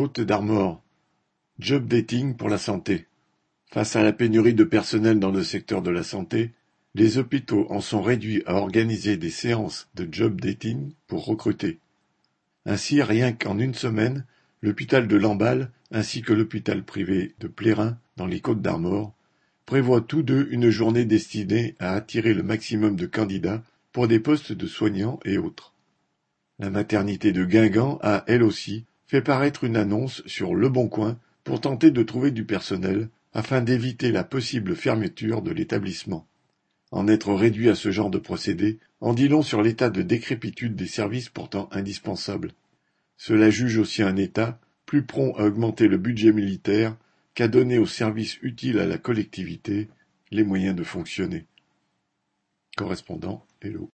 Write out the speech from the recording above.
Côte-d'Armor: Job dating pour la santé. Face à la pénurie de personnel dans le secteur de la santé, les hôpitaux en sont réduits à organiser des séances de job dating pour recruter. Ainsi, rien qu'en une semaine, l'hôpital de Lamballe ainsi que l'hôpital privé de Plérin dans les Côtes-d'Armor prévoient tous deux une journée destinée à attirer le maximum de candidats pour des postes de soignants et autres. La maternité de Guingamp a, elle aussi, fait paraître une annonce sur Le Bon Coin pour tenter de trouver du personnel afin d'éviter la possible fermeture de l'établissement. En être réduit à ce genre de procédé en dit long sur l'état de décrépitude des services pourtant indispensables. Cela juge aussi un État plus prompt à augmenter le budget militaire qu'à donner aux services utiles à la collectivité les moyens de fonctionner. Correspondant Hello.